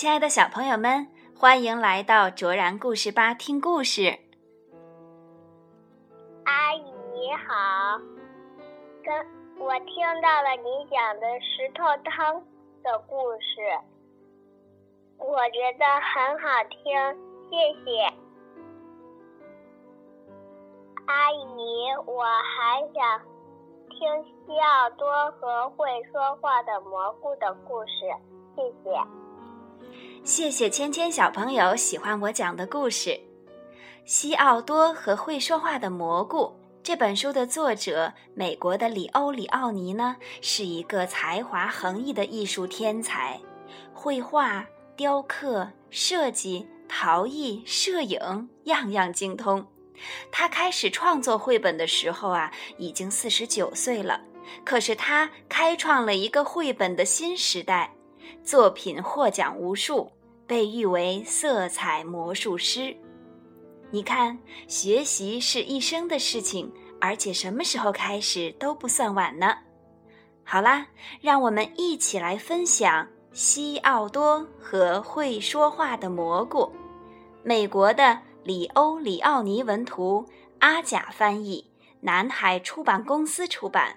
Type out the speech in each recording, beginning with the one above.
亲爱的小朋友们，欢迎来到卓然故事吧听故事。阿姨好，跟我听到了你讲的石头汤的故事，我觉得很好听，谢谢。阿姨，我还想听西奥多和会说话的蘑菇的故事，谢谢。谢谢芊芊小朋友喜欢我讲的故事，《西奥多和会说话的蘑菇》这本书的作者，美国的里欧里奥尼呢，是一个才华横溢的艺术天才，绘画、雕刻、设计、陶艺、摄影，样样精通。他开始创作绘本的时候啊，已经四十九岁了，可是他开创了一个绘本的新时代。作品获奖无数，被誉为色彩魔术师。你看，学习是一生的事情，而且什么时候开始都不算晚呢。好啦，让我们一起来分享《西奥多和会说话的蘑菇》。美国的里欧里奥尼文图，阿甲翻译，南海出版公司出版。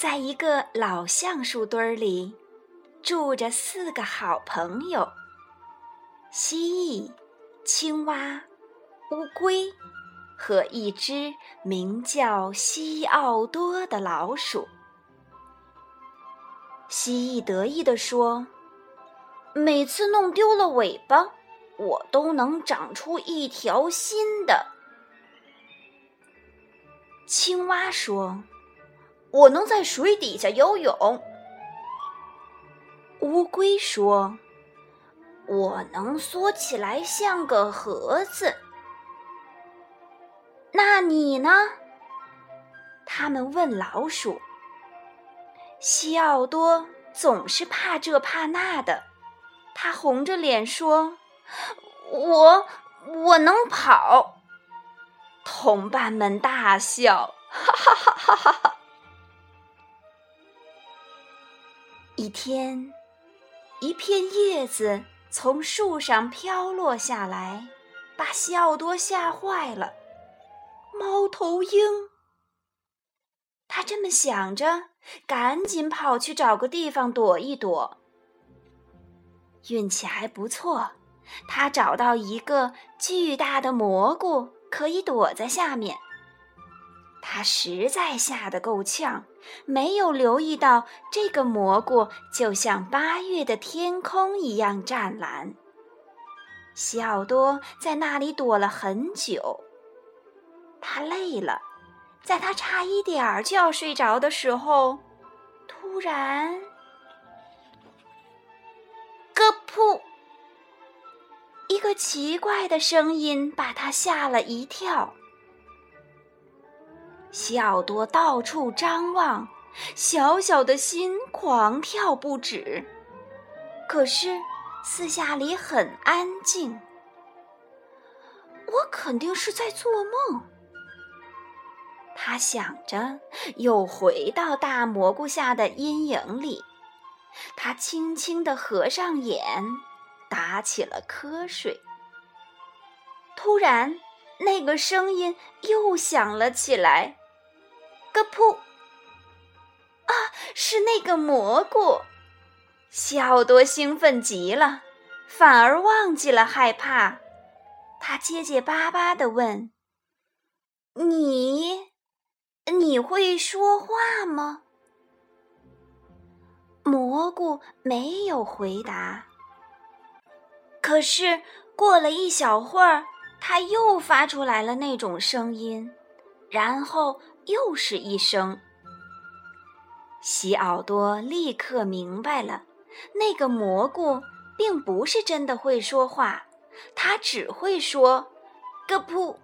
在一个老橡树堆儿里，住着四个好朋友：蜥蜴、青蛙、乌龟和一只名叫西奥多的老鼠。蜥蜴得意地说：“每次弄丢了尾巴，我都能长出一条新的。”青蛙说。我能在水底下游泳。乌龟说：“我能缩起来像个盒子。”那你呢？他们问老鼠。西奥多总是怕这怕那的，他红着脸说：“我我能跑。”同伴们大笑，哈哈哈哈哈哈。一天，一片叶子从树上飘落下来，把西奥多吓坏了。猫头鹰，他这么想着，赶紧跑去找个地方躲一躲。运气还不错，他找到一个巨大的蘑菇，可以躲在下面。他实在吓得够呛，没有留意到这个蘑菇就像八月的天空一样湛蓝。西奥多在那里躲了很久，他累了，在他差一点儿就要睡着的时候，突然，咯噗！一个奇怪的声音把他吓了一跳。西奥多到处张望，小小的心狂跳不止。可是四下里很安静，我肯定是在做梦。他想着，又回到大蘑菇下的阴影里。他轻轻地合上眼，打起了瞌睡。突然，那个声音又响了起来。个噗！啊，是那个蘑菇！西奥多兴奋极了，反而忘记了害怕。他结结巴巴地问：“你，你会说话吗？”蘑菇没有回答。可是过了一小会儿，它又发出来了那种声音，然后。又是一声，西奥多立刻明白了，那个蘑菇并不是真的会说话，它只会说“咯噗”，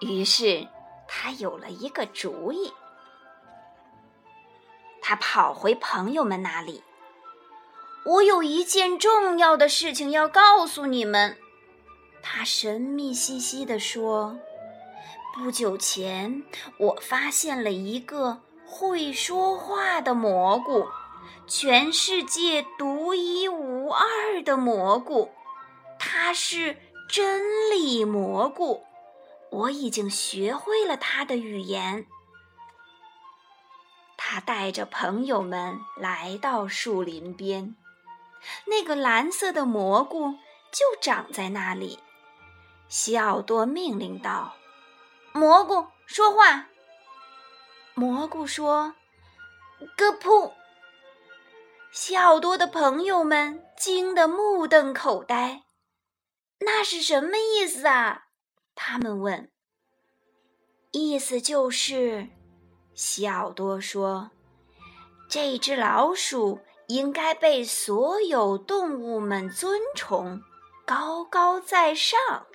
于是他有了一个主意，他跑回朋友们那里。我有一件重要的事情要告诉你们，他神秘兮兮地说：“不久前，我发现了一个会说话的蘑菇，全世界独一无二的蘑菇，它是真理蘑菇。我已经学会了它的语言。”他带着朋友们来到树林边。那个蓝色的蘑菇就长在那里。西奥多命令道：“蘑菇说话。”蘑菇说：“咯噗。”西奥多的朋友们惊得目瞪口呆。那是什么意思啊？他们问。意思就是，西奥多说：“这只老鼠。”应该被所有动物们尊崇，高高在上。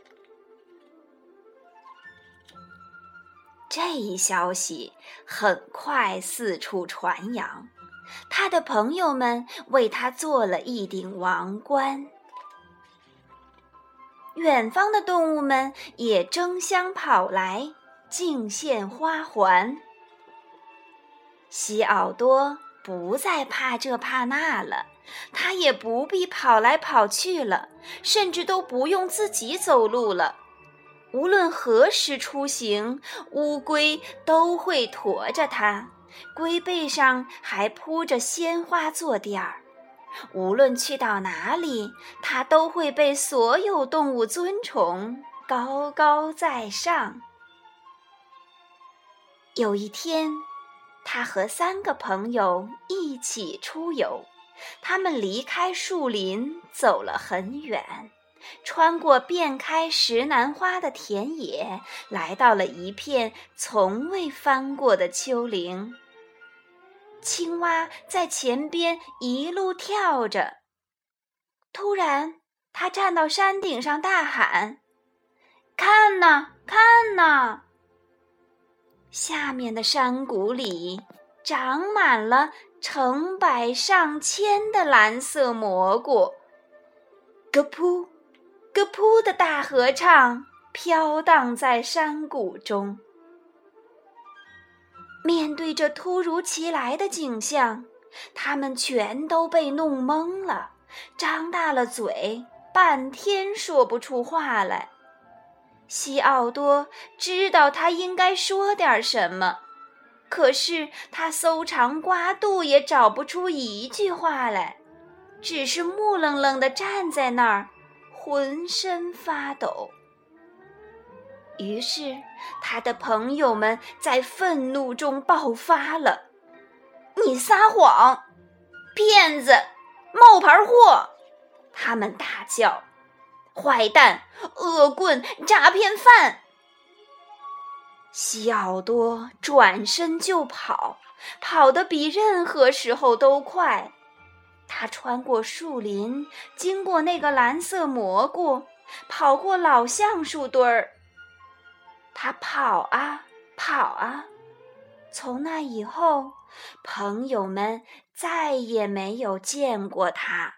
这一消息很快四处传扬，他的朋友们为他做了一顶王冠。远方的动物们也争相跑来敬献花环。西奥多。不再怕这怕那了，他也不必跑来跑去了，甚至都不用自己走路了。无论何时出行，乌龟都会驮着它，龟背上还铺着鲜花坐垫儿。无论去到哪里，它都会被所有动物尊崇，高高在上。有一天。他和三个朋友一起出游，他们离开树林走了很远，穿过遍开石楠花的田野，来到了一片从未翻过的丘陵。青蛙在前边一路跳着，突然，它站到山顶上大喊：“看呐，看呐！”下面的山谷里长满了成百上千的蓝色蘑菇，咯噗，咯噗的大合唱飘荡在山谷中。面对这突如其来的景象，他们全都被弄懵了，张大了嘴，半天说不出话来。西奥多知道他应该说点什么，可是他搜肠刮肚也找不出一句话来，只是木愣愣地站在那儿，浑身发抖。于是，他的朋友们在愤怒中爆发了：“你撒谎，骗子，冒牌货！”他们大叫。坏蛋、恶棍、诈骗犯！西奥多转身就跑，跑得比任何时候都快。他穿过树林，经过那个蓝色蘑菇，跑过老橡树堆儿。他跑啊跑啊，从那以后，朋友们再也没有见过他。